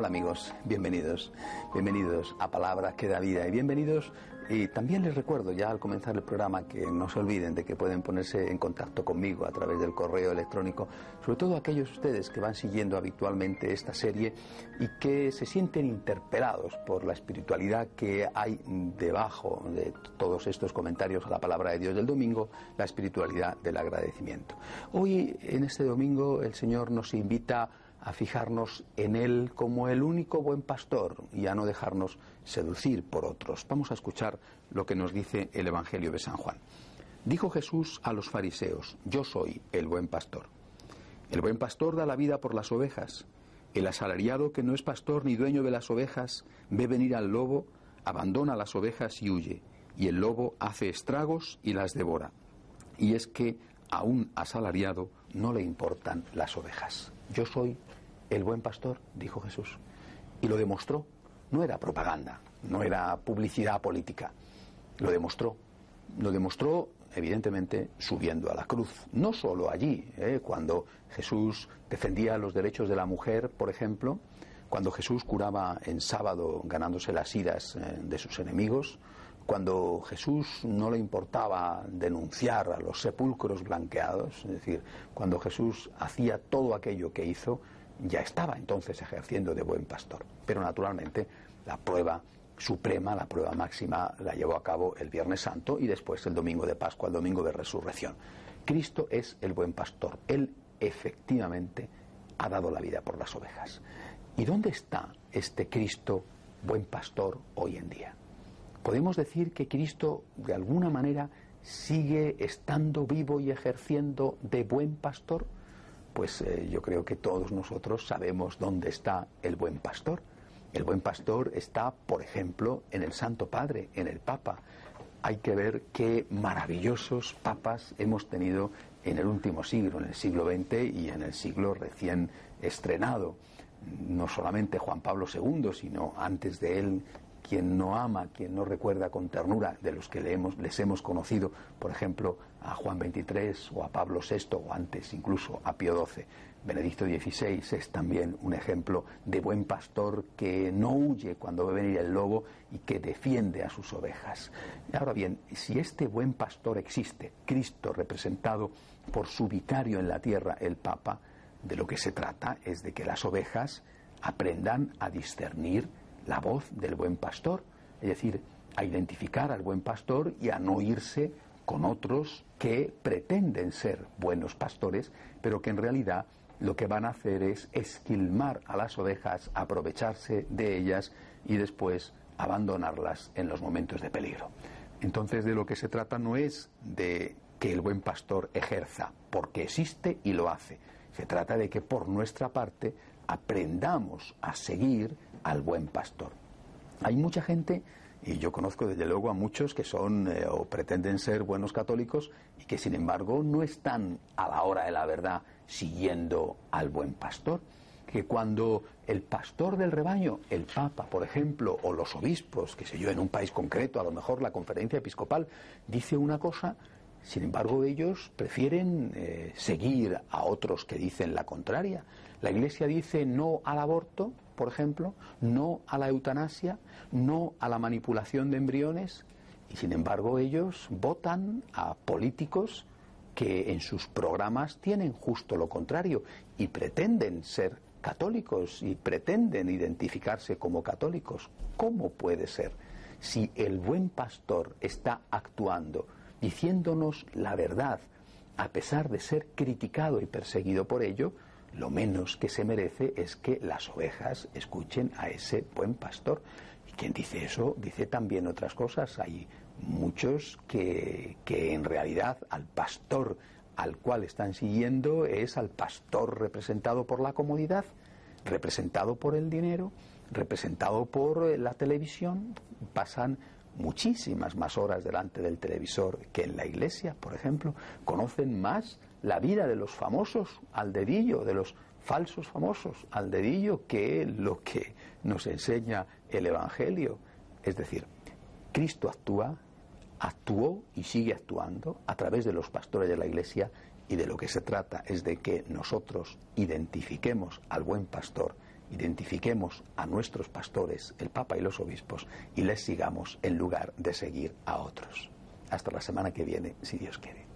Hola amigos, bienvenidos, bienvenidos a Palabra que da vida. Y bienvenidos y también les recuerdo ya al comenzar el programa que no se olviden de que pueden ponerse en contacto conmigo a través del correo electrónico, sobre todo aquellos ustedes que van siguiendo habitualmente esta serie y que se sienten interpelados por la espiritualidad que hay debajo de todos estos comentarios a la palabra de Dios del domingo, la espiritualidad del agradecimiento. Hoy en este domingo el Señor nos invita a fijarnos en Él como el único buen pastor y a no dejarnos seducir por otros. Vamos a escuchar lo que nos dice el Evangelio de San Juan. Dijo Jesús a los fariseos, yo soy el buen pastor. El buen pastor da la vida por las ovejas. El asalariado que no es pastor ni dueño de las ovejas ve venir al lobo, abandona las ovejas y huye, y el lobo hace estragos y las devora. Y es que a un asalariado no le importan las ovejas. Yo soy el buen pastor, dijo Jesús. Y lo demostró. No era propaganda, no era publicidad política. Lo demostró. Lo demostró, evidentemente, subiendo a la cruz. No solo allí, ¿eh? cuando Jesús defendía los derechos de la mujer, por ejemplo, cuando Jesús curaba en sábado ganándose las iras eh, de sus enemigos, cuando Jesús no le importaba denunciar a los sepulcros blanqueados, es decir, cuando Jesús hacía todo aquello que hizo, ya estaba entonces ejerciendo de buen pastor. Pero naturalmente la prueba suprema, la prueba máxima, la llevó a cabo el Viernes Santo y después el domingo de Pascua, el domingo de resurrección. Cristo es el buen pastor. Él efectivamente ha dado la vida por las ovejas. ¿Y dónde está este Cristo buen pastor hoy en día? Podemos decir que Cristo de alguna manera sigue estando vivo y ejerciendo de buen pastor pues eh, yo creo que todos nosotros sabemos dónde está el buen pastor. El buen pastor está, por ejemplo, en el Santo Padre, en el Papa. Hay que ver qué maravillosos papas hemos tenido en el último siglo, en el siglo XX y en el siglo recién estrenado. No solamente Juan Pablo II, sino antes de él quien no ama, quien no recuerda con ternura de los que le hemos, les hemos conocido, por ejemplo, a Juan XXIII o a Pablo VI o antes incluso a Pío XII. Benedicto XVI es también un ejemplo de buen pastor que no huye cuando ve venir el lobo y que defiende a sus ovejas. Ahora bien, si este buen pastor existe, Cristo representado por su vicario en la tierra, el Papa, de lo que se trata es de que las ovejas aprendan a discernir la voz del buen pastor, es decir, a identificar al buen pastor y a no irse con otros que pretenden ser buenos pastores, pero que en realidad lo que van a hacer es esquilmar a las ovejas, aprovecharse de ellas y después abandonarlas en los momentos de peligro. Entonces de lo que se trata no es de que el buen pastor ejerza, porque existe y lo hace. Se trata de que por nuestra parte aprendamos a seguir al buen pastor. Hay mucha gente, y yo conozco desde luego a muchos que son eh, o pretenden ser buenos católicos y que sin embargo no están a la hora de la verdad siguiendo al buen pastor que cuando el pastor del rebaño, el Papa, por ejemplo, o los obispos, que sé yo, en un país concreto, a lo mejor la conferencia episcopal, dice una cosa, sin embargo, ellos prefieren eh, seguir a otros que dicen la contraria. La Iglesia dice no al aborto, por ejemplo, no a la eutanasia, no a la manipulación de embriones, y sin embargo ellos votan a políticos que en sus programas tienen justo lo contrario y pretenden ser católicos y pretenden identificarse como católicos. ¿Cómo puede ser si el buen pastor está actuando diciéndonos la verdad, a pesar de ser criticado y perseguido por ello, lo menos que se merece es que las ovejas escuchen a ese buen pastor. Y quien dice eso dice también otras cosas. Hay muchos que, que en realidad al pastor al cual están siguiendo es al pastor representado por la comodidad, representado por el dinero, representado por la televisión, pasan muchísimas más horas delante del televisor que en la iglesia, por ejemplo, conocen más la vida de los famosos al dedillo, de los falsos famosos al dedillo, que lo que nos enseña el Evangelio. Es decir, Cristo actúa, actuó y sigue actuando a través de los pastores de la iglesia y de lo que se trata es de que nosotros identifiquemos al buen pastor identifiquemos a nuestros pastores, el Papa y los obispos, y les sigamos en lugar de seguir a otros. Hasta la semana que viene, si Dios quiere.